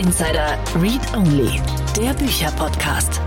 Insider Read Only, der Bücherpodcast.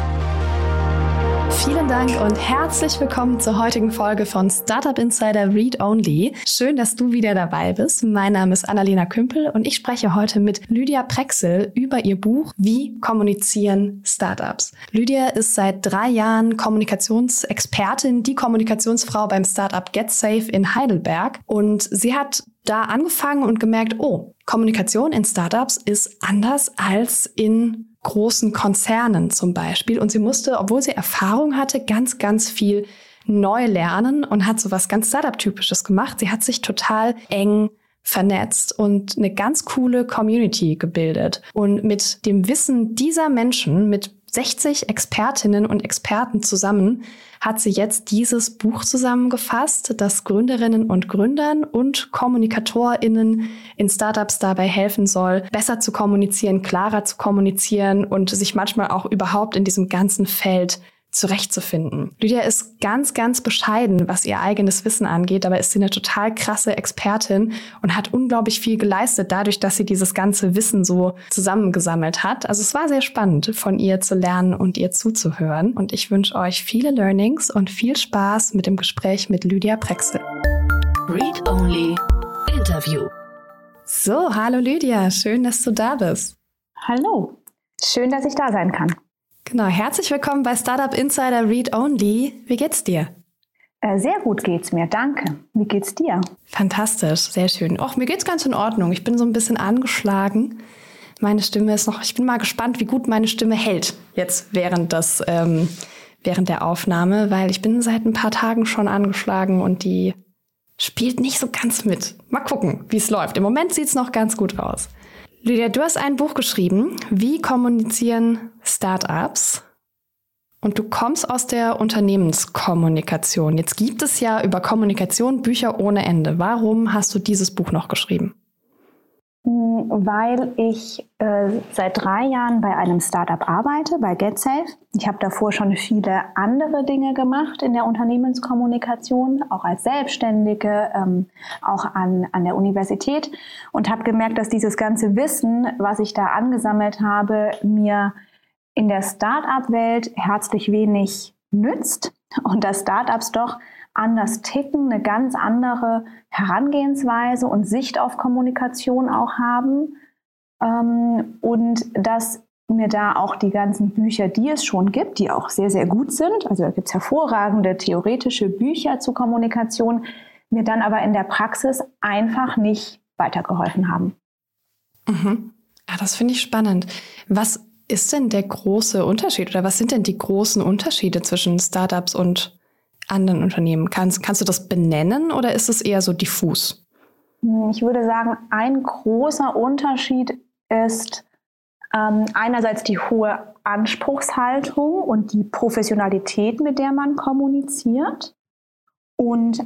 Vielen Dank und herzlich willkommen zur heutigen Folge von Startup Insider Read Only. Schön, dass du wieder dabei bist. Mein Name ist Annalena Kümpel und ich spreche heute mit Lydia Prexel über ihr Buch Wie kommunizieren Startups. Lydia ist seit drei Jahren Kommunikationsexpertin, die Kommunikationsfrau beim Startup GetSafe in Heidelberg und sie hat da angefangen und gemerkt, oh, Kommunikation in Startups ist anders als in großen Konzernen zum Beispiel. Und sie musste, obwohl sie Erfahrung hatte, ganz, ganz viel neu lernen und hat so was ganz Startup-typisches gemacht. Sie hat sich total eng vernetzt und eine ganz coole Community gebildet. Und mit dem Wissen dieser Menschen, mit 60 Expertinnen und Experten zusammen hat sie jetzt dieses Buch zusammengefasst, das Gründerinnen und Gründern und Kommunikatorinnen in Startups dabei helfen soll, besser zu kommunizieren, klarer zu kommunizieren und sich manchmal auch überhaupt in diesem ganzen Feld zurechtzufinden. Lydia ist ganz, ganz bescheiden, was ihr eigenes Wissen angeht. Dabei ist sie eine total krasse Expertin und hat unglaublich viel geleistet, dadurch, dass sie dieses ganze Wissen so zusammengesammelt hat. Also es war sehr spannend, von ihr zu lernen und ihr zuzuhören. Und ich wünsche euch viele Learnings und viel Spaß mit dem Gespräch mit Lydia Prexel. Read Only Interview. So, hallo Lydia, schön, dass du da bist. Hallo, schön, dass ich da sein kann. Genau, herzlich willkommen bei Startup Insider Read Only. Wie geht's dir? Äh, sehr gut geht's mir, danke. Wie geht's dir? Fantastisch, sehr schön. Och, mir geht's ganz in Ordnung. Ich bin so ein bisschen angeschlagen. Meine Stimme ist noch, ich bin mal gespannt, wie gut meine Stimme hält jetzt während des, ähm, während der Aufnahme, weil ich bin seit ein paar Tagen schon angeschlagen und die spielt nicht so ganz mit. Mal gucken, wie es läuft. Im Moment sieht's noch ganz gut aus. Lydia, du hast ein Buch geschrieben, Wie kommunizieren Startups? Und du kommst aus der Unternehmenskommunikation. Jetzt gibt es ja über Kommunikation Bücher ohne Ende. Warum hast du dieses Buch noch geschrieben? Weil ich äh, seit drei Jahren bei einem Startup arbeite, bei GetSafe. Ich habe davor schon viele andere Dinge gemacht in der Unternehmenskommunikation, auch als Selbstständige, ähm, auch an, an der Universität und habe gemerkt, dass dieses ganze Wissen, was ich da angesammelt habe, mir in der Startup-Welt herzlich wenig nützt und dass Startups doch anders ticken, eine ganz andere Herangehensweise und Sicht auf Kommunikation auch haben. Ähm, und dass mir da auch die ganzen Bücher, die es schon gibt, die auch sehr, sehr gut sind, also da gibt es hervorragende theoretische Bücher zur Kommunikation, mir dann aber in der Praxis einfach nicht weitergeholfen haben. Mhm. Ja, das finde ich spannend. Was ist denn der große Unterschied oder was sind denn die großen Unterschiede zwischen Startups und anderen Unternehmen? Kannst, kannst du das benennen oder ist es eher so diffus? Hm, ich würde sagen, ein großer Unterschied ist ähm, einerseits die hohe Anspruchshaltung und die Professionalität, mit der man kommuniziert und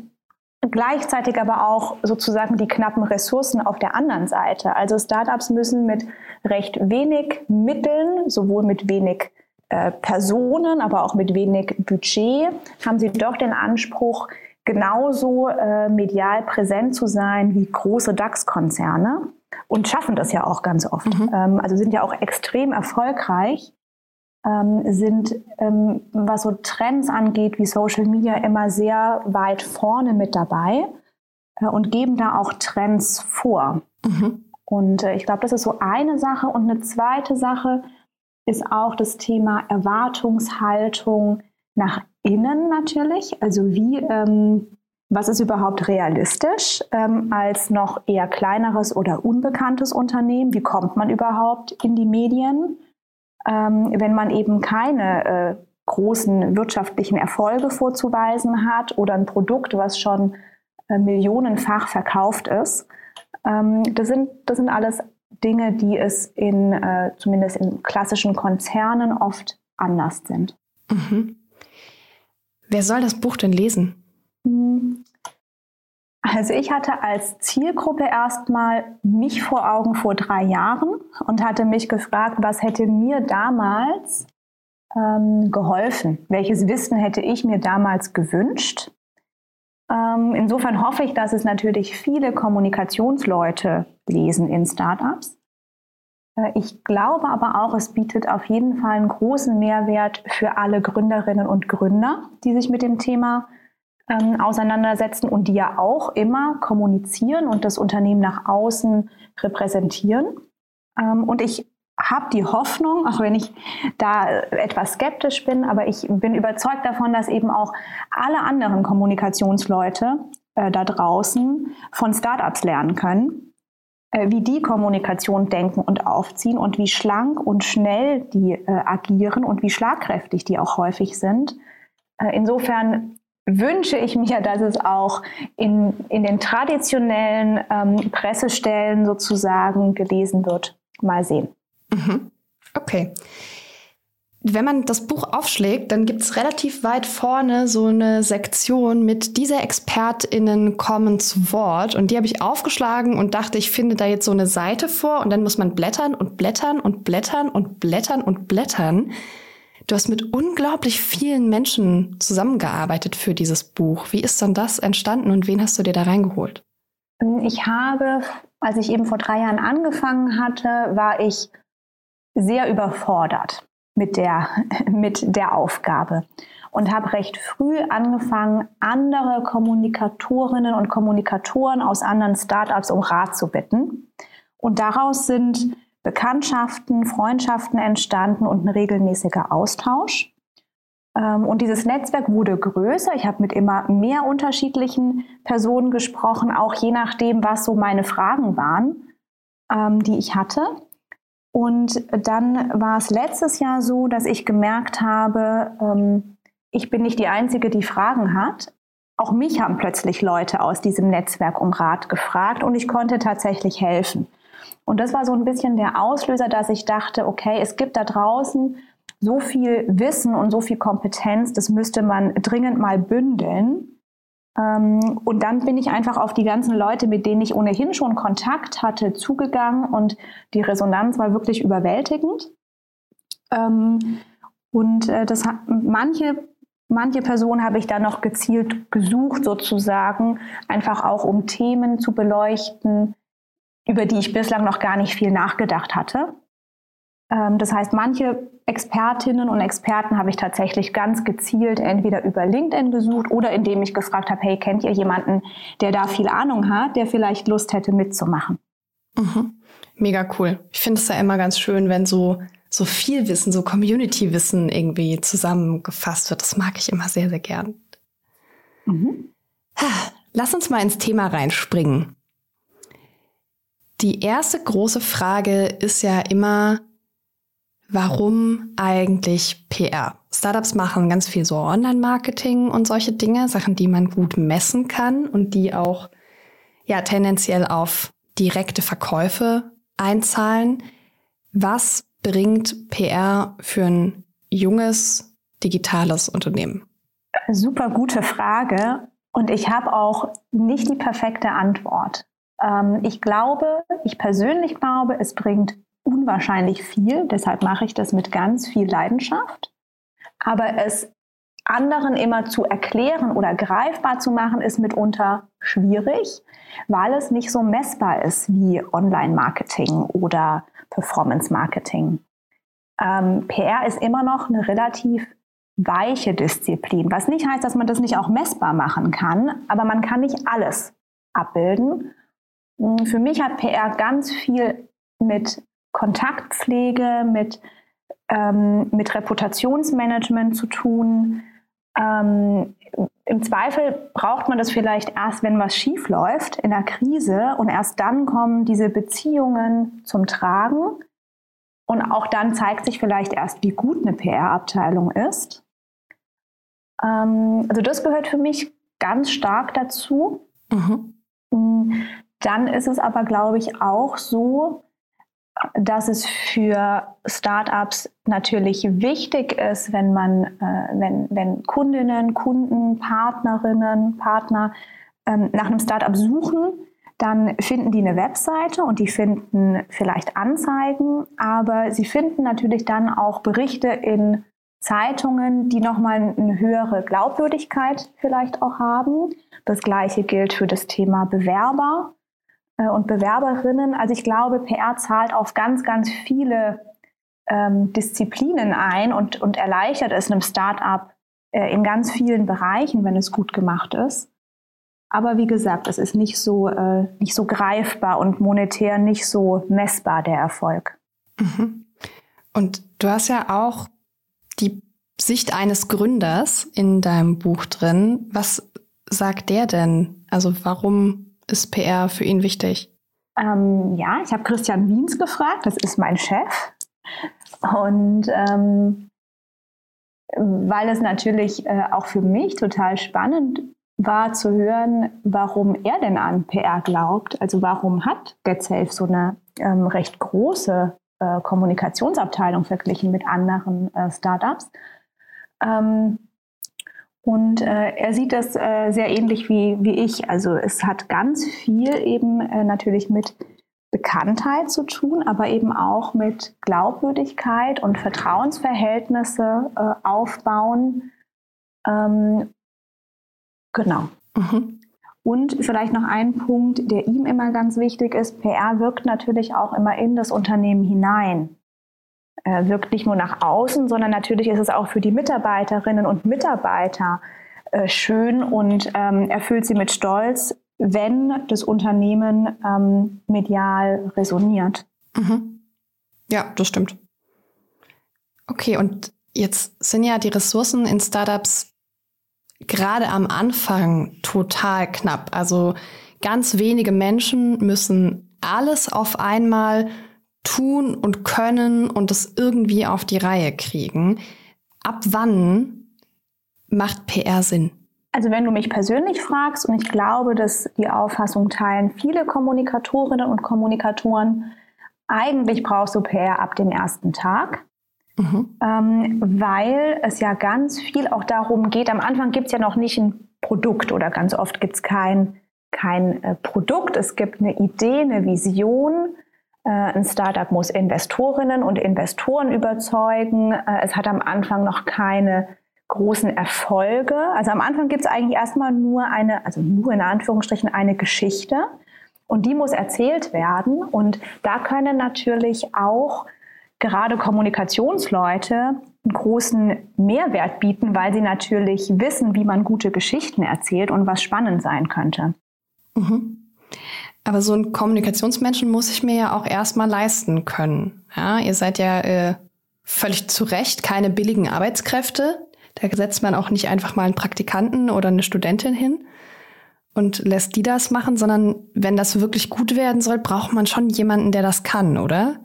gleichzeitig aber auch sozusagen die knappen Ressourcen auf der anderen Seite. Also Startups müssen mit recht wenig Mitteln, sowohl mit wenig äh, Personen, aber auch mit wenig Budget, haben sie doch den Anspruch, genauso äh, medial präsent zu sein wie große DAX-Konzerne und schaffen das ja auch ganz oft. Mhm. Ähm, also sind ja auch extrem erfolgreich, ähm, sind, ähm, was so Trends angeht, wie Social Media, immer sehr weit vorne mit dabei äh, und geben da auch Trends vor. Mhm. Und äh, ich glaube, das ist so eine Sache. Und eine zweite Sache, ist auch das Thema Erwartungshaltung nach innen natürlich. Also wie, ähm, was ist überhaupt realistisch ähm, als noch eher kleineres oder unbekanntes Unternehmen? Wie kommt man überhaupt in die Medien, ähm, wenn man eben keine äh, großen wirtschaftlichen Erfolge vorzuweisen hat oder ein Produkt, was schon äh, millionenfach verkauft ist? Ähm, das, sind, das sind alles Dinge, die es in, äh, zumindest in klassischen Konzernen oft anders sind. Mhm. Wer soll das Buch denn lesen? Hm. Also ich hatte als Zielgruppe erstmal mich vor Augen vor drei Jahren und hatte mich gefragt, was hätte mir damals ähm, geholfen? Welches Wissen hätte ich mir damals gewünscht? Ähm, insofern hoffe ich, dass es natürlich viele Kommunikationsleute lesen in Startups. Äh, ich glaube aber auch, es bietet auf jeden Fall einen großen Mehrwert für alle Gründerinnen und Gründer, die sich mit dem Thema ähm, auseinandersetzen und die ja auch immer kommunizieren und das Unternehmen nach außen repräsentieren. Ähm, und ich habe die Hoffnung, auch wenn ich da etwas skeptisch bin, aber ich bin überzeugt davon, dass eben auch alle anderen Kommunikationsleute äh, da draußen von Startups lernen können, äh, wie die Kommunikation denken und aufziehen und wie schlank und schnell die äh, agieren und wie schlagkräftig die auch häufig sind. Äh, insofern wünsche ich mir, dass es auch in, in den traditionellen ähm, Pressestellen sozusagen gelesen wird. Mal sehen. Mhm. Okay. Wenn man das Buch aufschlägt, dann gibt es relativ weit vorne so eine Sektion mit diese ExpertInnen kommen zu Wort. Und die habe ich aufgeschlagen und dachte, ich finde da jetzt so eine Seite vor und dann muss man blättern und blättern und blättern und blättern und blättern. Du hast mit unglaublich vielen Menschen zusammengearbeitet für dieses Buch. Wie ist dann das entstanden und wen hast du dir da reingeholt? Ich habe, als ich eben vor drei Jahren angefangen hatte, war ich sehr überfordert mit der, mit der Aufgabe und habe recht früh angefangen, andere Kommunikatorinnen und Kommunikatoren aus anderen Startups um Rat zu bitten. Und daraus sind Bekanntschaften, Freundschaften entstanden und ein regelmäßiger Austausch. Ähm, und dieses Netzwerk wurde größer. Ich habe mit immer mehr unterschiedlichen Personen gesprochen, auch je nachdem, was so meine Fragen waren, ähm, die ich hatte. Und dann war es letztes Jahr so, dass ich gemerkt habe, ähm, ich bin nicht die Einzige, die Fragen hat. Auch mich haben plötzlich Leute aus diesem Netzwerk um Rat gefragt und ich konnte tatsächlich helfen. Und das war so ein bisschen der Auslöser, dass ich dachte, okay, es gibt da draußen so viel Wissen und so viel Kompetenz, das müsste man dringend mal bündeln. Ähm, und dann bin ich einfach auf die ganzen Leute, mit denen ich ohnehin schon Kontakt hatte, zugegangen und die Resonanz war wirklich überwältigend. Ähm, und äh, das hat, manche, manche Personen habe ich dann noch gezielt gesucht, sozusagen, einfach auch um Themen zu beleuchten, über die ich bislang noch gar nicht viel nachgedacht hatte. Ähm, das heißt, manche Expertinnen und Experten habe ich tatsächlich ganz gezielt entweder über LinkedIn gesucht oder indem ich gefragt habe, hey, kennt ihr jemanden, der da viel Ahnung hat, der vielleicht Lust hätte mitzumachen? Mhm. Mega cool. Ich finde es ja immer ganz schön, wenn so so viel Wissen, so Community-Wissen irgendwie zusammengefasst wird. Das mag ich immer sehr, sehr gern. Mhm. Lass uns mal ins Thema reinspringen. Die erste große Frage ist ja immer, warum eigentlich PR? Startups machen ganz viel so Online-Marketing und solche Dinge, Sachen, die man gut messen kann und die auch ja tendenziell auf direkte Verkäufe einzahlen. Was bringt PR für ein junges digitales Unternehmen? Super gute Frage und ich habe auch nicht die perfekte Antwort. Ähm, ich glaube, ich persönlich glaube, es bringt unwahrscheinlich viel. Deshalb mache ich das mit ganz viel Leidenschaft. Aber es anderen immer zu erklären oder greifbar zu machen, ist mitunter schwierig, weil es nicht so messbar ist wie Online-Marketing oder Performance-Marketing. Ähm, PR ist immer noch eine relativ weiche Disziplin, was nicht heißt, dass man das nicht auch messbar machen kann, aber man kann nicht alles abbilden. Für mich hat PR ganz viel mit Kontaktpflege, mit, ähm, mit Reputationsmanagement zu tun. Ähm, Im Zweifel braucht man das vielleicht erst, wenn was schief läuft in der Krise und erst dann kommen diese Beziehungen zum Tragen. Und auch dann zeigt sich vielleicht erst, wie gut eine PR-Abteilung ist. Ähm, also das gehört für mich ganz stark dazu. Mhm. Dann ist es aber, glaube ich, auch so, dass es für Startups natürlich wichtig ist, wenn man, äh, wenn, wenn Kundinnen, Kunden, Partnerinnen, Partner ähm, nach einem Startup suchen, dann finden die eine Webseite und die finden vielleicht Anzeigen, aber sie finden natürlich dann auch Berichte in Zeitungen, die nochmal eine höhere Glaubwürdigkeit vielleicht auch haben. Das gleiche gilt für das Thema Bewerber. Äh, und Bewerberinnen. Also ich glaube, PR zahlt auf ganz, ganz viele ähm, Disziplinen ein und, und erleichtert es einem Start-up äh, in ganz vielen Bereichen, wenn es gut gemacht ist. Aber wie gesagt, es ist nicht so, äh, nicht so greifbar und monetär nicht so messbar, der Erfolg. Mhm. Und du hast ja auch die Sicht eines Gründers in deinem Buch drin. Was sagt der denn? Also warum ist PR für ihn wichtig? Ähm, ja, ich habe Christian Wiens gefragt, das ist mein Chef. Und ähm, weil es natürlich äh, auch für mich total spannend war zu hören, warum er denn an PR glaubt. Also warum hat GetSafe so eine ähm, recht große äh, Kommunikationsabteilung verglichen mit anderen äh, Startups? Ähm, und äh, er sieht das äh, sehr ähnlich wie, wie ich. Also es hat ganz viel eben äh, natürlich mit Bekanntheit zu tun, aber eben auch mit Glaubwürdigkeit und Vertrauensverhältnisse äh, aufbauen. Ähm, genau. Mhm. Und vielleicht noch ein Punkt, der ihm immer ganz wichtig ist. PR wirkt natürlich auch immer in das Unternehmen hinein. Äh, wirkt nicht nur nach außen, sondern natürlich ist es auch für die Mitarbeiterinnen und Mitarbeiter äh, schön und ähm, erfüllt sie mit Stolz, wenn das Unternehmen ähm, medial resoniert. Mhm. Ja, das stimmt. Okay, und jetzt sind ja die Ressourcen in Startups gerade am Anfang total knapp. Also ganz wenige Menschen müssen alles auf einmal tun und können und es irgendwie auf die Reihe kriegen. Ab wann macht PR Sinn? Also wenn du mich persönlich fragst, und ich glaube, dass die Auffassung teilen viele Kommunikatorinnen und Kommunikatoren, eigentlich brauchst du PR ab dem ersten Tag. Mhm. Ähm, weil es ja ganz viel auch darum geht, am Anfang gibt es ja noch nicht ein Produkt oder ganz oft gibt es kein, kein äh, Produkt, es gibt eine Idee, eine Vision, ein Startup muss Investorinnen und Investoren überzeugen. Äh, es hat am Anfang noch keine großen Erfolge. Also am Anfang gibt es eigentlich erstmal nur eine, also nur in Anführungsstrichen eine Geschichte und die muss erzählt werden. Und da können natürlich auch gerade Kommunikationsleute einen großen Mehrwert bieten, weil sie natürlich wissen, wie man gute Geschichten erzählt und was spannend sein könnte. Mhm. Aber so ein Kommunikationsmenschen muss ich mir ja auch erstmal leisten können. Ja, ihr seid ja äh, völlig zu Recht keine billigen Arbeitskräfte. Da setzt man auch nicht einfach mal einen Praktikanten oder eine Studentin hin und lässt die das machen, sondern wenn das wirklich gut werden soll, braucht man schon jemanden, der das kann, oder?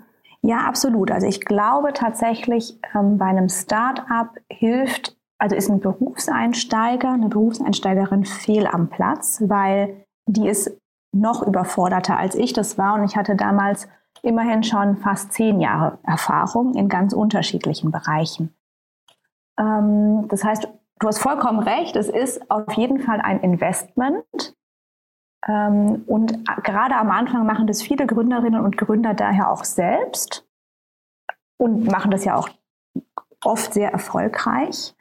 Ja, absolut. Also ich glaube tatsächlich, ähm, bei einem Start-up hilft, also ist ein Berufseinsteiger, eine Berufseinsteigerin fehl am Platz, weil die ist noch überforderter als ich das war. Und ich hatte damals immerhin schon fast zehn Jahre Erfahrung in ganz unterschiedlichen Bereichen. Ähm, das heißt, du hast vollkommen recht, es ist auf jeden Fall ein Investment. Ähm, und gerade am Anfang machen das viele Gründerinnen und Gründer daher auch selbst und machen das ja auch oft sehr erfolgreich.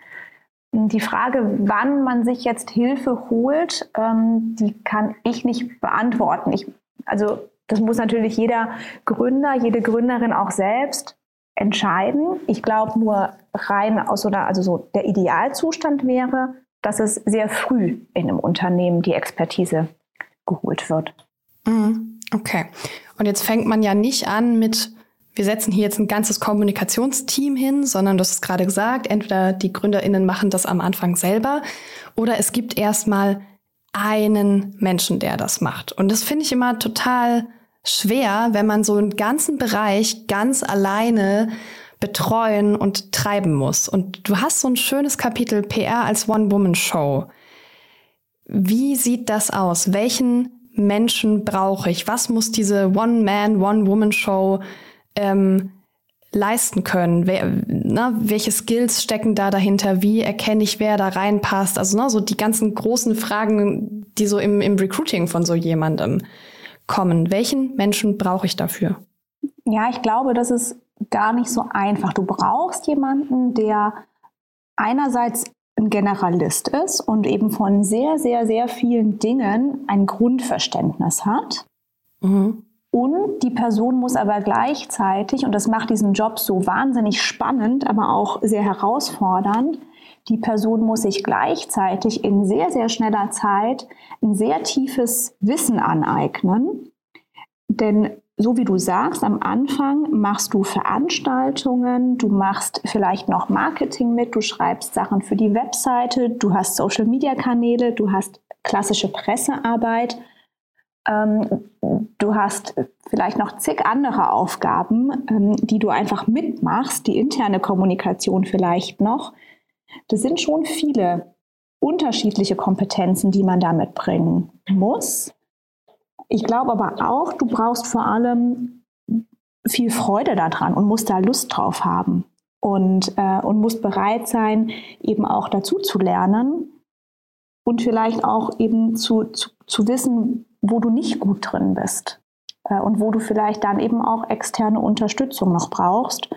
Die Frage, wann man sich jetzt Hilfe holt, ähm, die kann ich nicht beantworten. Ich, also das muss natürlich jeder Gründer, jede Gründerin auch selbst entscheiden. Ich glaube nur rein aus einer, also so der Idealzustand wäre, dass es sehr früh in einem Unternehmen die Expertise geholt wird. Mhm. Okay. Und jetzt fängt man ja nicht an mit wir setzen hier jetzt ein ganzes Kommunikationsteam hin, sondern du hast es gerade gesagt, entweder die GründerInnen machen das am Anfang selber oder es gibt erstmal einen Menschen, der das macht. Und das finde ich immer total schwer, wenn man so einen ganzen Bereich ganz alleine betreuen und treiben muss. Und du hast so ein schönes Kapitel PR als One-Woman-Show. Wie sieht das aus? Welchen Menschen brauche ich? Was muss diese One-Man, One-Woman-Show ähm, leisten können? Wer, na, welche Skills stecken da dahinter? Wie erkenne ich, wer da reinpasst? Also na, so die ganzen großen Fragen, die so im, im Recruiting von so jemandem kommen. Welchen Menschen brauche ich dafür? Ja, ich glaube, das ist gar nicht so einfach. Du brauchst jemanden, der einerseits ein Generalist ist und eben von sehr, sehr, sehr vielen Dingen ein Grundverständnis hat Mhm. Und die Person muss aber gleichzeitig, und das macht diesen Job so wahnsinnig spannend, aber auch sehr herausfordernd, die Person muss sich gleichzeitig in sehr, sehr schneller Zeit ein sehr tiefes Wissen aneignen. Denn so wie du sagst, am Anfang machst du Veranstaltungen, du machst vielleicht noch Marketing mit, du schreibst Sachen für die Webseite, du hast Social-Media-Kanäle, du hast klassische Pressearbeit. Ähm, du hast vielleicht noch zig andere Aufgaben, ähm, die du einfach mitmachst, die interne Kommunikation vielleicht noch. Das sind schon viele unterschiedliche Kompetenzen, die man da mitbringen muss. Ich glaube aber auch, du brauchst vor allem viel Freude daran und musst da Lust drauf haben und, äh, und musst bereit sein, eben auch dazu zu lernen und vielleicht auch eben zu, zu, zu wissen, wo du nicht gut drin bist äh, und wo du vielleicht dann eben auch externe Unterstützung noch brauchst,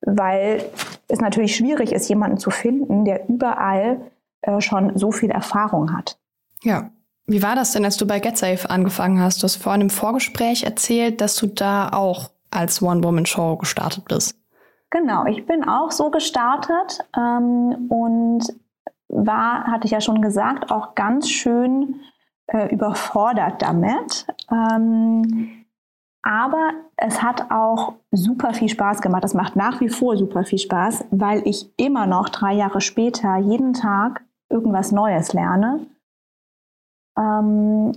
weil es natürlich schwierig ist, jemanden zu finden, der überall äh, schon so viel Erfahrung hat. Ja. Wie war das denn, als du bei GetSafe angefangen hast? Du hast vorhin im Vorgespräch erzählt, dass du da auch als One-Woman-Show gestartet bist. Genau, ich bin auch so gestartet ähm, und war, hatte ich ja schon gesagt, auch ganz schön äh, überfordert damit. Ähm, aber es hat auch super viel Spaß gemacht. Es macht nach wie vor super viel Spaß, weil ich immer noch drei Jahre später jeden Tag irgendwas Neues lerne. Ähm,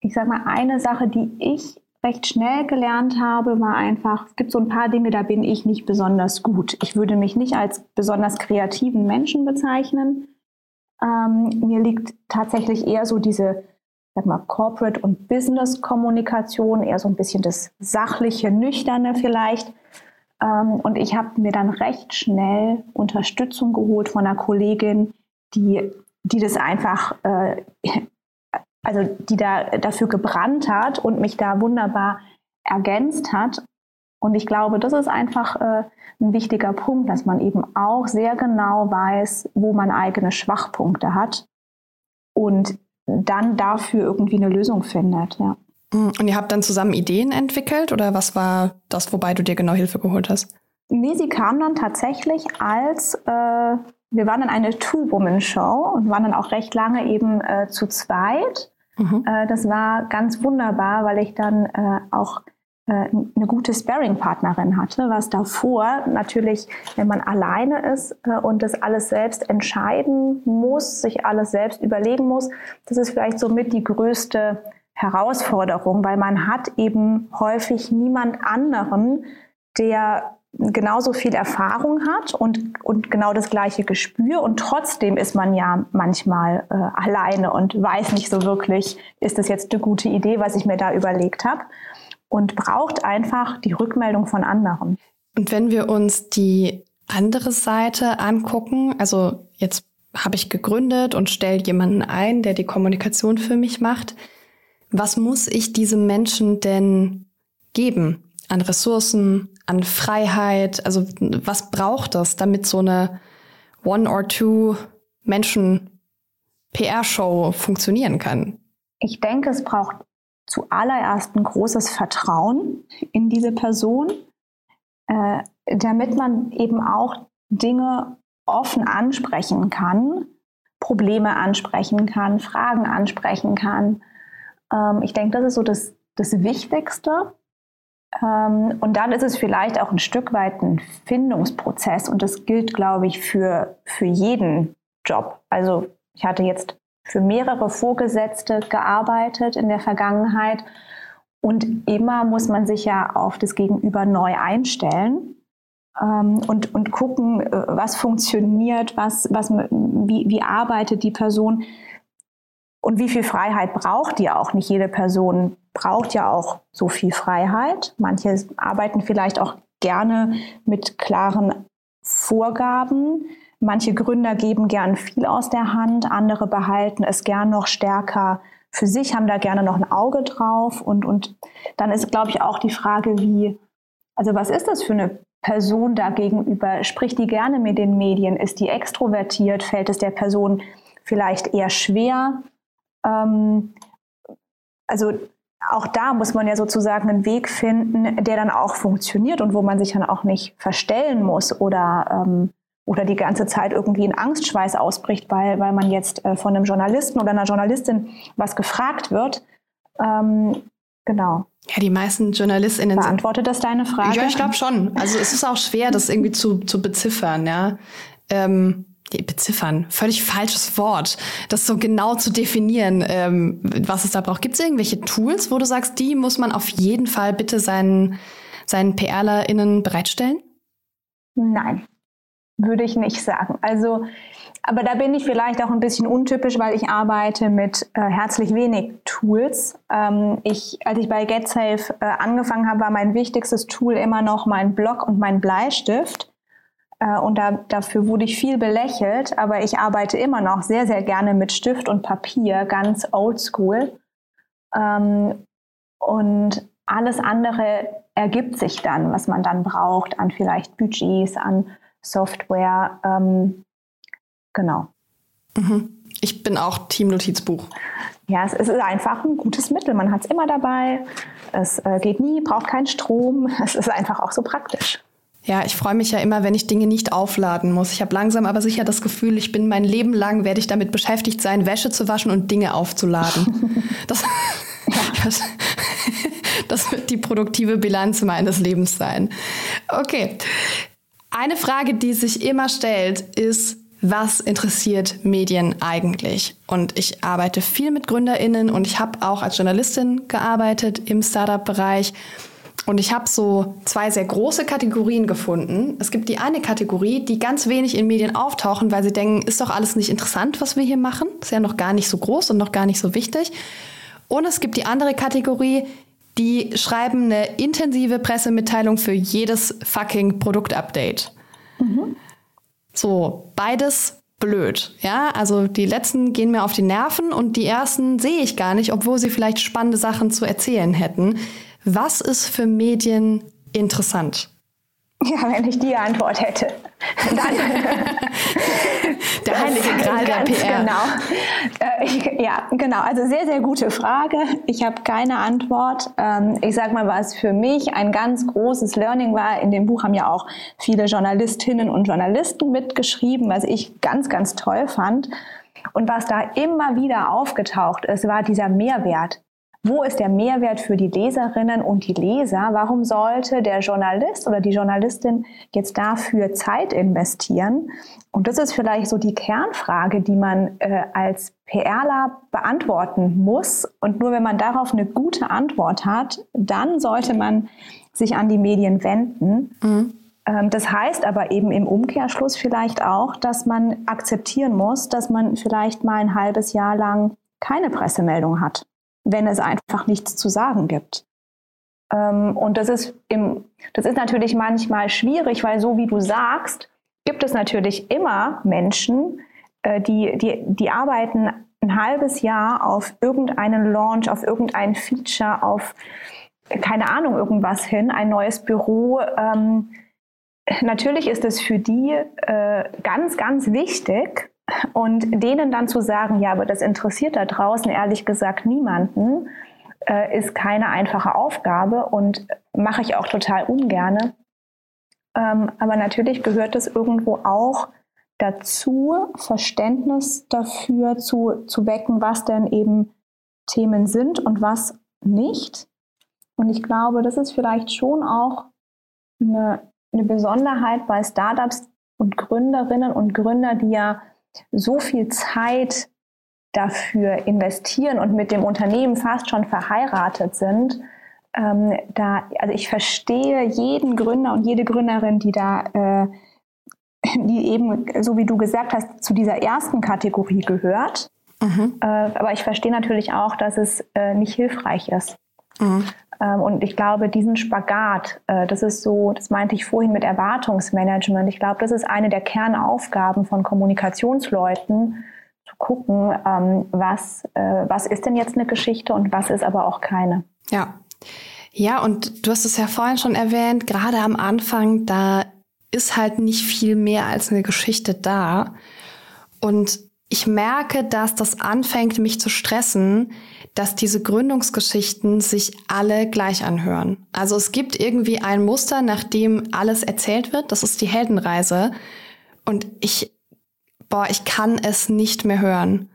ich sag mal, eine Sache, die ich recht schnell gelernt habe, war einfach, es gibt so ein paar Dinge, da bin ich nicht besonders gut. Ich würde mich nicht als besonders kreativen Menschen bezeichnen. Ähm, mir liegt tatsächlich eher so diese, sag mal, Corporate- und Business-Kommunikation, eher so ein bisschen das sachliche, nüchterne vielleicht. Ähm, und ich habe mir dann recht schnell Unterstützung geholt von einer Kollegin, die, die das einfach äh, also die da dafür gebrannt hat und mich da wunderbar ergänzt hat. Und ich glaube, das ist einfach äh, ein wichtiger Punkt, dass man eben auch sehr genau weiß, wo man eigene Schwachpunkte hat und dann dafür irgendwie eine Lösung findet. Ja. Hm, und ihr habt dann zusammen Ideen entwickelt oder was war das, wobei du dir genau Hilfe geholt hast? Nee, sie kam dann tatsächlich als, äh, wir waren dann eine Two-Woman-Show und waren dann auch recht lange eben äh, zu zweit. Mhm. Äh, das war ganz wunderbar, weil ich dann äh, auch eine gute Sparring-Partnerin hatte, was davor natürlich, wenn man alleine ist äh, und das alles selbst entscheiden muss, sich alles selbst überlegen muss, das ist vielleicht somit die größte Herausforderung, weil man hat eben häufig niemand anderen, der genauso viel Erfahrung hat und, und genau das gleiche Gespür. Und trotzdem ist man ja manchmal äh, alleine und weiß nicht so wirklich, ist das jetzt eine gute Idee, was ich mir da überlegt habe und braucht einfach die Rückmeldung von anderen. Und wenn wir uns die andere Seite angucken, also jetzt habe ich gegründet und stelle jemanden ein, der die Kommunikation für mich macht, was muss ich diesem Menschen denn geben an Ressourcen, an Freiheit? Also was braucht das, damit so eine One or Two Menschen PR-Show funktionieren kann? Ich denke, es braucht zuallererst ein großes Vertrauen in diese Person, äh, damit man eben auch Dinge offen ansprechen kann, Probleme ansprechen kann, Fragen ansprechen kann. Ähm, ich denke, das ist so das, das Wichtigste. Ähm, und dann ist es vielleicht auch ein Stück weit ein Findungsprozess und das gilt, glaube ich, für, für jeden Job. Also ich hatte jetzt für mehrere Vorgesetzte gearbeitet in der Vergangenheit und immer muss man sich ja auf das Gegenüber neu einstellen ähm, und, und gucken, äh, was funktioniert, was, was, wie, wie arbeitet die Person und wie viel Freiheit braucht die auch. Nicht jede Person braucht ja auch so viel Freiheit. Manche arbeiten vielleicht auch gerne mit klaren Vorgaben. Manche Gründer geben gern viel aus der Hand, andere behalten es gern noch stärker für sich, haben da gerne noch ein Auge drauf. Und, und dann ist, glaube ich, auch die Frage, wie, also was ist das für eine Person da gegenüber? Spricht die gerne mit den Medien? Ist die extrovertiert? Fällt es der Person vielleicht eher schwer? Ähm, also auch da muss man ja sozusagen einen Weg finden, der dann auch funktioniert und wo man sich dann auch nicht verstellen muss oder, ähm, oder die ganze Zeit irgendwie in Angstschweiß ausbricht, weil, weil man jetzt äh, von einem Journalisten oder einer Journalistin was gefragt wird. Ähm, genau. Ja, die meisten JournalistInnen. Beantwortet das deine Frage? Ja, ich glaube schon. Also es ist auch schwer, das irgendwie zu, zu beziffern, ja. Ähm, beziffern, völlig falsches Wort, das so genau zu definieren, ähm, was es da braucht. Gibt es irgendwelche Tools, wo du sagst, die muss man auf jeden Fall bitte seinen, seinen PRlerInnen bereitstellen? Nein, würde ich nicht sagen. Also, aber da bin ich vielleicht auch ein bisschen untypisch, weil ich arbeite mit äh, herzlich wenig Tools. Ähm, ich, als ich bei GetSafe äh, angefangen habe, war mein wichtigstes Tool immer noch mein Blog und mein Bleistift. Äh, und da, dafür wurde ich viel belächelt, aber ich arbeite immer noch sehr, sehr gerne mit Stift und Papier, ganz oldschool. Ähm, und alles andere ergibt sich dann, was man dann braucht an vielleicht Budgets, an Software. Ähm, genau. Mhm. Ich bin auch Team Notizbuch. Ja, es ist einfach ein gutes Mittel. Man hat es immer dabei. Es äh, geht nie, braucht keinen Strom. Es ist einfach auch so praktisch. Ja, ich freue mich ja immer, wenn ich Dinge nicht aufladen muss. Ich habe langsam aber sicher das Gefühl, ich bin mein Leben lang, werde ich damit beschäftigt sein, Wäsche zu waschen und Dinge aufzuladen. Das, das, das wird die produktive Bilanz meines Lebens sein. Okay. Eine Frage, die sich immer stellt, ist, was interessiert Medien eigentlich? Und ich arbeite viel mit Gründerinnen und ich habe auch als Journalistin gearbeitet im Startup-Bereich. Und ich habe so zwei sehr große Kategorien gefunden. Es gibt die eine Kategorie, die ganz wenig in Medien auftauchen, weil sie denken, ist doch alles nicht interessant, was wir hier machen. Ist ja noch gar nicht so groß und noch gar nicht so wichtig. Und es gibt die andere Kategorie, die schreiben eine intensive Pressemitteilung für jedes fucking Produktupdate. Mhm. So, beides blöd. Ja, also die letzten gehen mir auf die Nerven und die ersten sehe ich gar nicht, obwohl sie vielleicht spannende Sachen zu erzählen hätten. Was ist für Medien interessant? Ja, wenn ich die Antwort hätte. Dann der heilige Gral der PR. Genau. Äh, ich, ja, genau. Also sehr, sehr gute Frage. Ich habe keine Antwort. Ähm, ich sage mal, was für mich ein ganz großes Learning war. In dem Buch haben ja auch viele Journalistinnen und Journalisten mitgeschrieben, was ich ganz, ganz toll fand. Und was da immer wieder aufgetaucht ist, war dieser Mehrwert. Wo ist der Mehrwert für die Leserinnen und die Leser? Warum sollte der Journalist oder die Journalistin jetzt dafür Zeit investieren? Und das ist vielleicht so die Kernfrage, die man äh, als PRler beantworten muss. Und nur wenn man darauf eine gute Antwort hat, dann sollte man sich an die Medien wenden. Mhm. Ähm, das heißt aber eben im Umkehrschluss vielleicht auch, dass man akzeptieren muss, dass man vielleicht mal ein halbes Jahr lang keine Pressemeldung hat wenn es einfach nichts zu sagen gibt. Ähm, und das ist, im, das ist natürlich manchmal schwierig, weil so wie du sagst, gibt es natürlich immer Menschen, äh, die, die, die arbeiten ein halbes Jahr auf irgendeinen Launch, auf irgendein Feature, auf keine Ahnung, irgendwas hin, ein neues Büro. Ähm, natürlich ist es für die äh, ganz, ganz wichtig, und denen dann zu sagen, ja, aber das interessiert da draußen ehrlich gesagt niemanden, äh, ist keine einfache Aufgabe und mache ich auch total ungerne. Ähm, aber natürlich gehört es irgendwo auch dazu, Verständnis dafür zu, zu wecken, was denn eben Themen sind und was nicht. Und ich glaube, das ist vielleicht schon auch eine, eine Besonderheit bei Startups und Gründerinnen und Gründer, die ja so viel Zeit dafür investieren und mit dem Unternehmen fast schon verheiratet sind, ähm, da, also ich verstehe jeden Gründer und jede Gründerin, die da, äh, die eben, so wie du gesagt hast, zu dieser ersten Kategorie gehört. Mhm. Äh, aber ich verstehe natürlich auch, dass es äh, nicht hilfreich ist. Mhm. Ähm, und ich glaube, diesen Spagat, äh, das ist so, das meinte ich vorhin mit Erwartungsmanagement. Ich glaube, das ist eine der Kernaufgaben von Kommunikationsleuten, zu gucken, ähm, was, äh, was ist denn jetzt eine Geschichte und was ist aber auch keine. Ja. Ja, und du hast es ja vorhin schon erwähnt, gerade am Anfang, da ist halt nicht viel mehr als eine Geschichte da. Und ich merke, dass das anfängt, mich zu stressen, dass diese Gründungsgeschichten sich alle gleich anhören. Also es gibt irgendwie ein Muster, nach dem alles erzählt wird. Das ist die Heldenreise. Und ich, boah, ich kann es nicht mehr hören.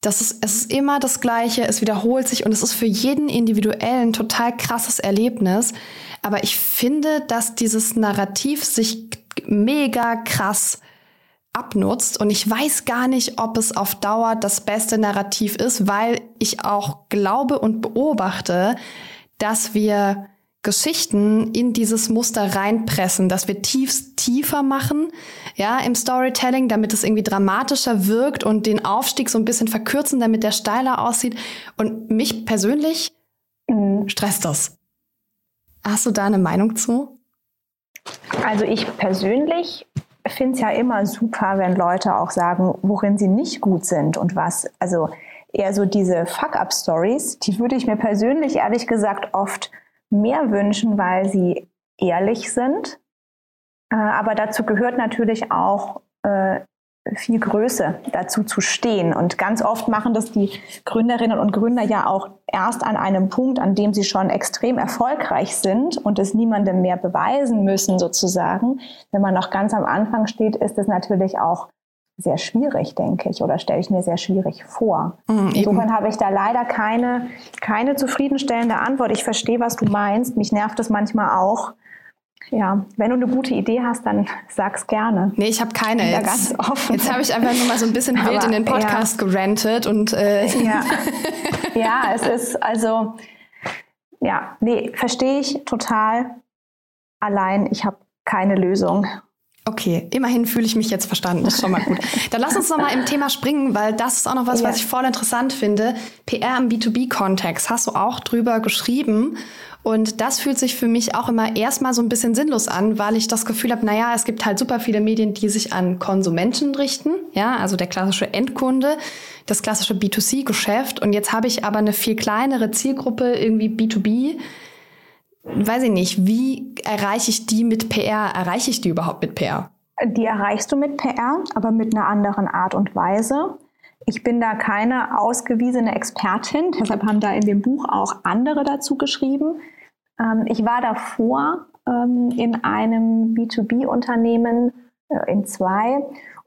Das ist, es ist immer das Gleiche, es wiederholt sich und es ist für jeden individuell ein total krasses Erlebnis. Aber ich finde, dass dieses Narrativ sich mega krass abnutzt und ich weiß gar nicht, ob es auf Dauer das beste Narrativ ist, weil ich auch glaube und beobachte, dass wir Geschichten in dieses Muster reinpressen, dass wir tief, tiefer machen, ja, im Storytelling, damit es irgendwie dramatischer wirkt und den Aufstieg so ein bisschen verkürzen, damit der steiler aussieht. Und mich persönlich mhm. stresst das. Hast du da eine Meinung zu? Also ich persönlich finde es ja immer super, wenn Leute auch sagen, worin sie nicht gut sind und was. Also eher so diese Fuck-up-Stories, die würde ich mir persönlich ehrlich gesagt oft mehr wünschen, weil sie ehrlich sind. Äh, aber dazu gehört natürlich auch äh, viel Größe dazu zu stehen. Und ganz oft machen das die Gründerinnen und Gründer ja auch erst an einem Punkt, an dem sie schon extrem erfolgreich sind und es niemandem mehr beweisen müssen, sozusagen. Wenn man noch ganz am Anfang steht, ist es natürlich auch sehr schwierig, denke ich, oder stelle ich mir sehr schwierig vor. Mhm, Insofern habe ich da leider keine, keine zufriedenstellende Antwort. Ich verstehe, was du meinst. Mich nervt es manchmal auch, ja, wenn du eine gute Idee hast, dann sag's gerne. Nee, ich habe keine. Ich jetzt jetzt habe ich einfach nur mal so ein bisschen wild Aber, in den Podcast ja. gerantet und äh ja. ja, es ist also ja, nee, verstehe ich total. Allein ich habe keine Lösung. Okay, immerhin fühle ich mich jetzt verstanden. Das ist schon mal gut. Dann lass uns noch mal im Thema springen, weil das ist auch noch was, ja. was ich voll interessant finde. PR im B2B-Kontext. Hast du auch drüber geschrieben? Und das fühlt sich für mich auch immer erstmal so ein bisschen sinnlos an, weil ich das Gefühl habe, naja, es gibt halt super viele Medien, die sich an Konsumenten richten, ja, also der klassische Endkunde, das klassische B2C-Geschäft. Und jetzt habe ich aber eine viel kleinere Zielgruppe, irgendwie B2B. Weiß ich nicht, wie erreiche ich die mit PR? Erreiche ich die überhaupt mit PR? Die erreichst du mit PR, aber mit einer anderen Art und Weise. Ich bin da keine ausgewiesene Expertin, deshalb haben da in dem Buch auch andere dazu geschrieben. Ähm, ich war davor ähm, in einem B2B-Unternehmen, äh, in zwei.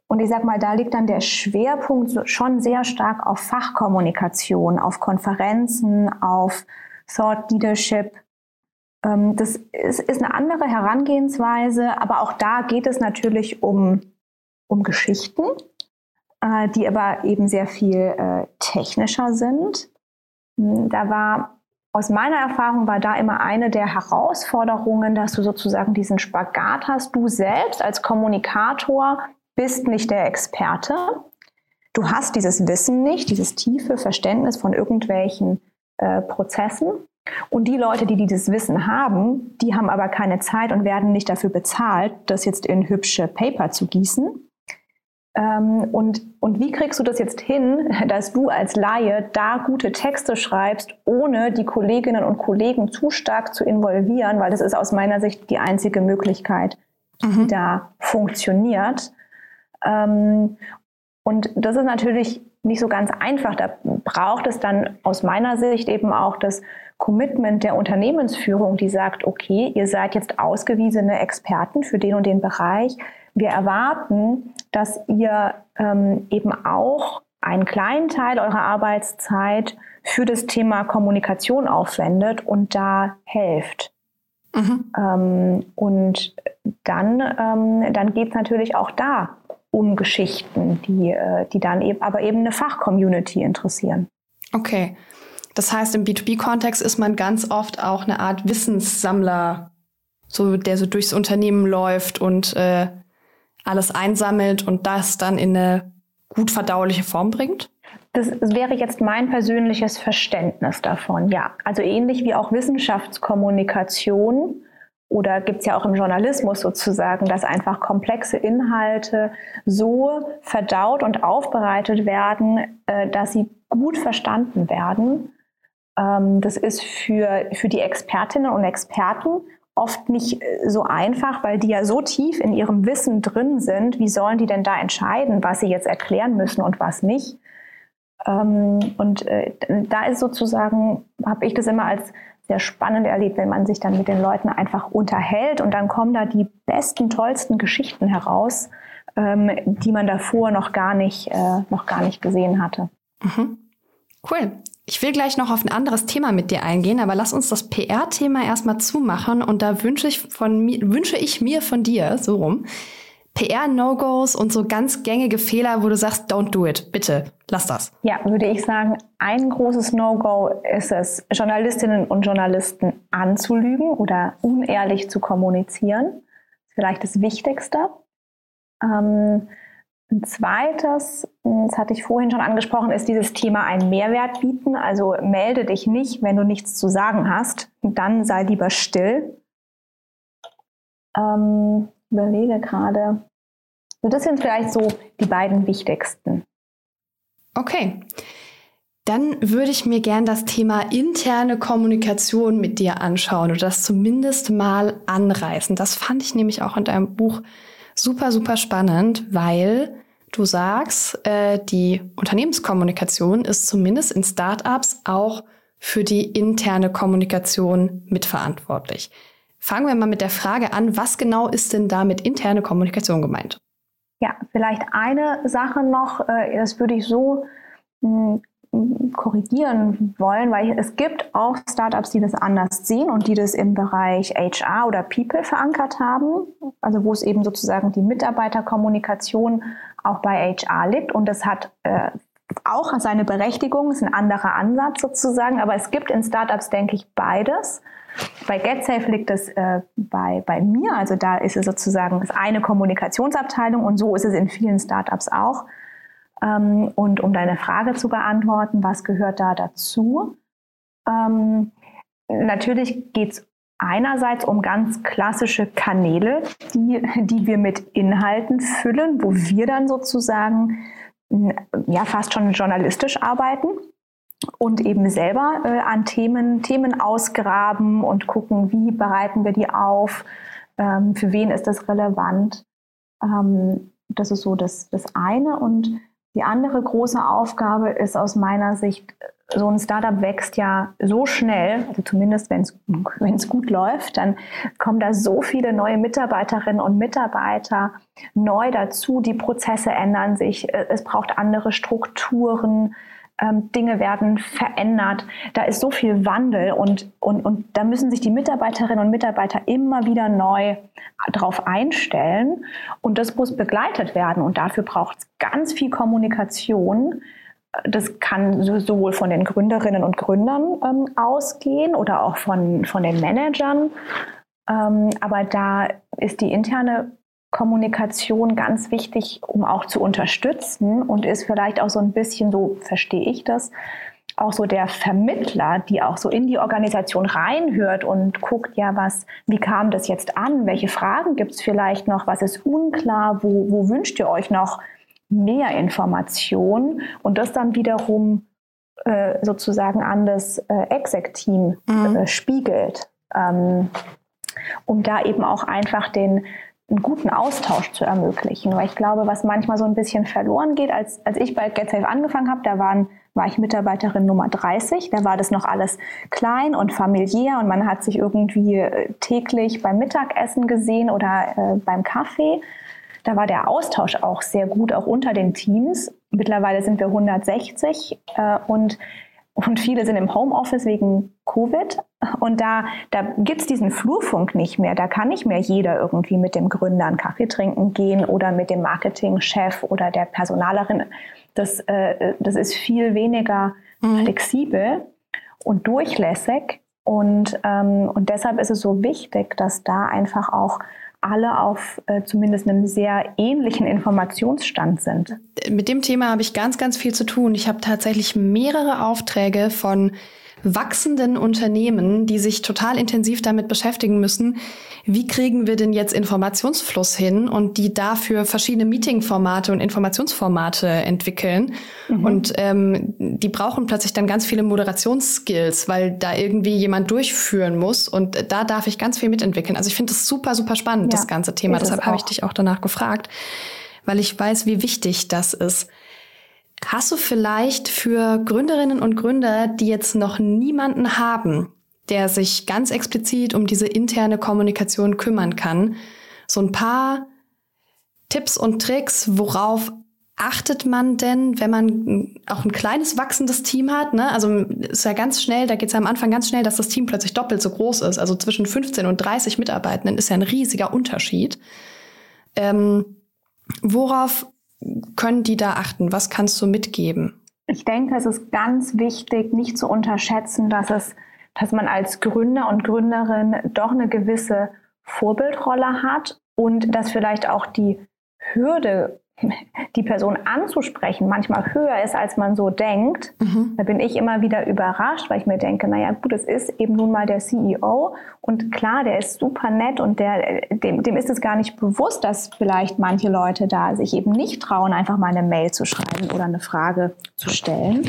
Und ich sag mal, da liegt dann der Schwerpunkt schon sehr stark auf Fachkommunikation, auf Konferenzen, auf Thought Leadership. Ähm, das ist, ist eine andere Herangehensweise, aber auch da geht es natürlich um, um Geschichten äh, die aber eben sehr viel äh, technischer sind. Hm, da war aus meiner Erfahrung war da immer eine der Herausforderungen, dass du sozusagen diesen Spagat hast. Du selbst als Kommunikator bist nicht der Experte. Du hast dieses Wissen nicht, dieses tiefe Verständnis von irgendwelchen äh, Prozessen. Und die Leute, die dieses Wissen haben, die haben aber keine Zeit und werden nicht dafür bezahlt, das jetzt in hübsche Paper zu gießen, ähm, und, und wie kriegst du das jetzt hin, dass du als Laie da gute Texte schreibst, ohne die Kolleginnen und Kollegen zu stark zu involvieren, weil das ist aus meiner Sicht die einzige Möglichkeit, mhm. die da funktioniert. Ähm, und das ist natürlich nicht so ganz einfach. Da braucht es dann aus meiner Sicht eben auch das Commitment der Unternehmensführung, die sagt, okay, ihr seid jetzt ausgewiesene Experten für den und den Bereich. Wir erwarten, dass ihr ähm, eben auch einen kleinen Teil eurer Arbeitszeit für das Thema Kommunikation aufwendet und da helft. Mhm. Ähm, und dann, ähm, dann geht es natürlich auch da um Geschichten, die, äh, die dann eben, aber eben eine Fachcommunity interessieren. Okay. Das heißt, im B2B-Kontext ist man ganz oft auch eine Art Wissenssammler, so, der so durchs Unternehmen läuft und äh, alles einsammelt und das dann in eine gut verdauliche Form bringt? Das wäre jetzt mein persönliches Verständnis davon, ja. Also ähnlich wie auch Wissenschaftskommunikation oder gibt es ja auch im Journalismus sozusagen, dass einfach komplexe Inhalte so verdaut und aufbereitet werden, äh, dass sie gut verstanden werden. Ähm, das ist für, für die Expertinnen und Experten oft nicht äh, so einfach, weil die ja so tief in ihrem Wissen drin sind. Wie sollen die denn da entscheiden, was sie jetzt erklären müssen und was nicht? Ähm, und äh, da ist sozusagen, habe ich das immer als sehr spannend erlebt, wenn man sich dann mit den Leuten einfach unterhält und dann kommen da die besten, tollsten Geschichten heraus, ähm, die man davor noch gar nicht, äh, noch gar nicht gesehen hatte. Mhm. Cool. Ich will gleich noch auf ein anderes Thema mit dir eingehen, aber lass uns das PR-Thema erstmal zumachen und da wünsche ich von mir, wünsche ich mir von dir, so rum, PR-No-Gos und so ganz gängige Fehler, wo du sagst, don't do it, bitte, lass das. Ja, würde ich sagen, ein großes No-Go ist es, Journalistinnen und Journalisten anzulügen oder unehrlich zu kommunizieren. Vielleicht das Wichtigste. Ähm, ein zweites, das hatte ich vorhin schon angesprochen, ist dieses Thema einen Mehrwert bieten. Also melde dich nicht, wenn du nichts zu sagen hast. Dann sei lieber still. Ähm, überlege gerade. Das sind vielleicht so die beiden wichtigsten. Okay. Dann würde ich mir gern das Thema interne Kommunikation mit dir anschauen oder das zumindest mal anreißen. Das fand ich nämlich auch in deinem Buch super, super spannend, weil du sagst, äh, die Unternehmenskommunikation ist zumindest in Startups auch für die interne Kommunikation mitverantwortlich. Fangen wir mal mit der Frage an, was genau ist denn da mit interne Kommunikation gemeint? Ja, vielleicht eine Sache noch, äh, das würde ich so hm, korrigieren wollen, weil es gibt auch Startups, die das anders sehen und die das im Bereich HR oder People verankert haben, also wo es eben sozusagen die Mitarbeiterkommunikation auch bei HR liegt und das hat äh, auch seine Berechtigung, ist ein anderer Ansatz sozusagen, aber es gibt in Startups, denke ich, beides. Bei GetSafe liegt es äh, bei, bei mir, also da ist es sozusagen ist eine Kommunikationsabteilung und so ist es in vielen Startups auch. Ähm, und um deine Frage zu beantworten, was gehört da dazu? Ähm, natürlich geht es einerseits um ganz klassische Kanäle, die, die wir mit Inhalten füllen, wo wir dann sozusagen ja fast schon journalistisch arbeiten und eben selber äh, an Themen, Themen ausgraben und gucken, wie bereiten wir die auf, ähm, für wen ist das relevant. Ähm, das ist so das, das eine. Und die andere große Aufgabe ist aus meiner Sicht, so ein Startup wächst ja so schnell, also zumindest wenn es gut läuft, dann kommen da so viele neue Mitarbeiterinnen und Mitarbeiter neu dazu, die Prozesse ändern sich, es braucht andere Strukturen, ähm, Dinge werden verändert. Da ist so viel Wandel und, und, und da müssen sich die Mitarbeiterinnen und Mitarbeiter immer wieder neu darauf einstellen. Und das muss begleitet werden. Und dafür braucht es ganz viel Kommunikation. Das kann sowohl von den Gründerinnen und Gründern ähm, ausgehen oder auch von, von den Managern. Ähm, aber da ist die interne Kommunikation ganz wichtig, um auch zu unterstützen und ist vielleicht auch so ein bisschen, so verstehe ich das, auch so der Vermittler, die auch so in die Organisation reinhört und guckt, ja, was, wie kam das jetzt an? Welche Fragen gibt es vielleicht noch? Was ist unklar? Wo, wo wünscht ihr euch noch mehr Information? Und das dann wiederum äh, sozusagen an das äh, Exec-Team mhm. äh, spiegelt. Ähm, um da eben auch einfach den einen guten Austausch zu ermöglichen. Weil ich glaube, was manchmal so ein bisschen verloren geht, als, als ich bei GetSafe angefangen habe, da waren, war ich Mitarbeiterin Nummer 30, da war das noch alles klein und familiär und man hat sich irgendwie äh, täglich beim Mittagessen gesehen oder äh, beim Kaffee. Da war der Austausch auch sehr gut, auch unter den Teams. Mittlerweile sind wir 160 äh, und und viele sind im Homeoffice wegen Covid. Und da, da gibt's diesen Flurfunk nicht mehr. Da kann nicht mehr jeder irgendwie mit dem Gründer einen Kaffee trinken gehen oder mit dem Marketingchef oder der Personalerin. Das, äh, das ist viel weniger mhm. flexibel und durchlässig. Und, ähm, und deshalb ist es so wichtig, dass da einfach auch alle auf äh, zumindest einem sehr ähnlichen Informationsstand sind. Mit dem Thema habe ich ganz, ganz viel zu tun. Ich habe tatsächlich mehrere Aufträge von wachsenden Unternehmen, die sich total intensiv damit beschäftigen müssen, wie kriegen wir denn jetzt Informationsfluss hin und die dafür verschiedene Meetingformate und Informationsformate entwickeln. Mhm. Und ähm, die brauchen plötzlich dann ganz viele Moderationsskills, weil da irgendwie jemand durchführen muss. Und da darf ich ganz viel mitentwickeln. Also ich finde das super, super spannend, ja, das ganze Thema. Deshalb habe ich dich auch danach gefragt, weil ich weiß, wie wichtig das ist. Hast du vielleicht für Gründerinnen und Gründer, die jetzt noch niemanden haben, der sich ganz explizit um diese interne Kommunikation kümmern kann, so ein paar Tipps und Tricks, worauf achtet man denn, wenn man auch ein kleines wachsendes Team hat? Ne? Also ist ja ganz schnell, da geht es ja am Anfang ganz schnell, dass das Team plötzlich doppelt so groß ist. Also zwischen 15 und 30 Mitarbeitenden ist ja ein riesiger Unterschied. Ähm, worauf können die da achten? Was kannst du mitgeben? Ich denke, es ist ganz wichtig, nicht zu unterschätzen, dass es, dass man als Gründer und Gründerin doch eine gewisse Vorbildrolle hat und dass vielleicht auch die Hürde die Person anzusprechen manchmal höher ist, als man so denkt, mhm. da bin ich immer wieder überrascht, weil ich mir denke, naja gut, es ist eben nun mal der CEO und klar, der ist super nett und der, dem, dem ist es gar nicht bewusst, dass vielleicht manche Leute da sich eben nicht trauen, einfach mal eine Mail zu schreiben oder eine Frage zu stellen.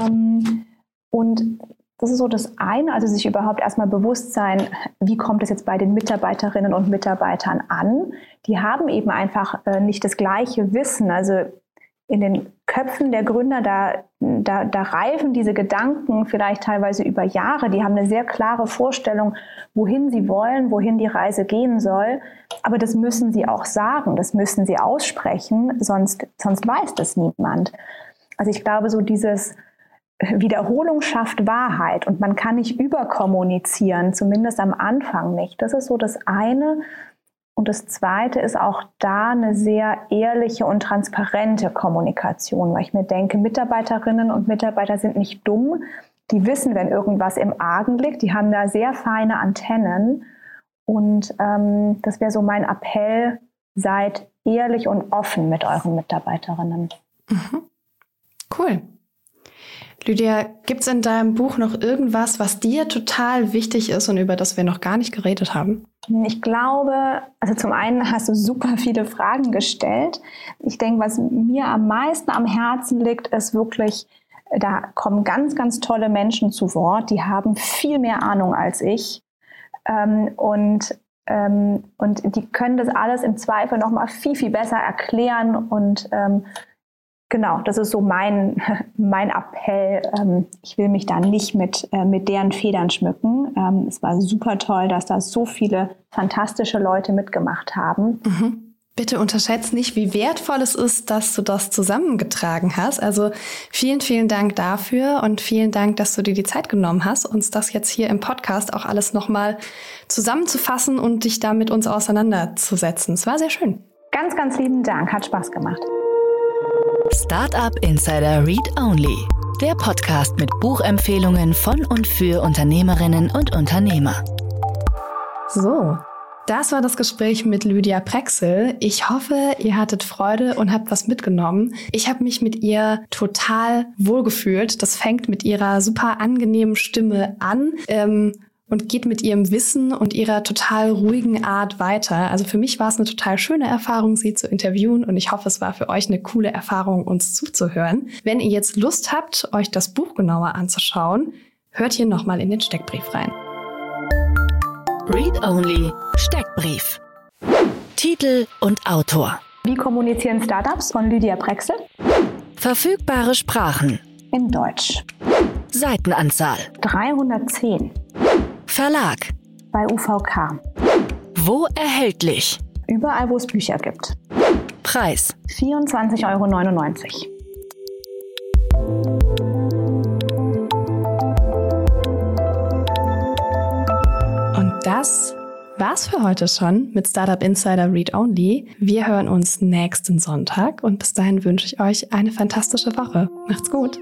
Ähm, und das ist so das eine, also sich überhaupt erstmal bewusst sein, wie kommt es jetzt bei den Mitarbeiterinnen und Mitarbeitern an. Die haben eben einfach äh, nicht das gleiche Wissen. Also in den Köpfen der Gründer, da, da, da reifen diese Gedanken vielleicht teilweise über Jahre. Die haben eine sehr klare Vorstellung, wohin sie wollen, wohin die Reise gehen soll. Aber das müssen sie auch sagen, das müssen sie aussprechen, sonst, sonst weiß das niemand. Also ich glaube, so dieses Wiederholung schafft Wahrheit und man kann nicht überkommunizieren, zumindest am Anfang nicht. Das ist so das eine. Und das zweite ist auch da eine sehr ehrliche und transparente Kommunikation, weil ich mir denke, Mitarbeiterinnen und Mitarbeiter sind nicht dumm. Die wissen, wenn irgendwas im Argen liegt. Die haben da sehr feine Antennen. Und ähm, das wäre so mein Appell, seid ehrlich und offen mit euren Mitarbeiterinnen. Mhm. Cool. Lydia, gibt es in deinem Buch noch irgendwas, was dir total wichtig ist und über das wir noch gar nicht geredet haben? Ich glaube, also zum einen hast du super viele Fragen gestellt. Ich denke, was mir am meisten am Herzen liegt, ist wirklich, da kommen ganz, ganz tolle Menschen zu Wort, die haben viel mehr Ahnung als ich. Ähm, und ähm, und die können das alles im Zweifel noch mal viel, viel besser erklären und ähm, Genau, das ist so mein, mein Appell. Ähm, ich will mich da nicht mit, äh, mit deren Federn schmücken. Ähm, es war super toll, dass da so viele fantastische Leute mitgemacht haben. Mhm. Bitte unterschätzt nicht, wie wertvoll es ist, dass du das zusammengetragen hast. Also vielen, vielen Dank dafür und vielen Dank, dass du dir die Zeit genommen hast, uns das jetzt hier im Podcast auch alles nochmal zusammenzufassen und dich da mit uns auseinanderzusetzen. Es war sehr schön. Ganz, ganz lieben Dank. Hat Spaß gemacht. Startup Insider Read Only, der Podcast mit Buchempfehlungen von und für Unternehmerinnen und Unternehmer. So, das war das Gespräch mit Lydia Prexel. Ich hoffe, ihr hattet Freude und habt was mitgenommen. Ich habe mich mit ihr total wohlgefühlt. Das fängt mit ihrer super angenehmen Stimme an. Ähm, und geht mit ihrem Wissen und ihrer total ruhigen Art weiter. Also für mich war es eine total schöne Erfahrung, sie zu interviewen und ich hoffe, es war für euch eine coole Erfahrung, uns zuzuhören. Wenn ihr jetzt Lust habt, euch das Buch genauer anzuschauen, hört hier nochmal in den Steckbrief rein. Read Only Steckbrief. Titel und Autor. Wie kommunizieren Startups von Lydia Brexel? Verfügbare Sprachen. In Deutsch. Seitenanzahl. 310. Verlag. Bei UVK. Wo erhältlich? Überall, wo es Bücher gibt. Preis. 24,99 Euro. Und das war's für heute schon mit Startup Insider Read Only. Wir hören uns nächsten Sonntag und bis dahin wünsche ich euch eine fantastische Woche. Macht's gut.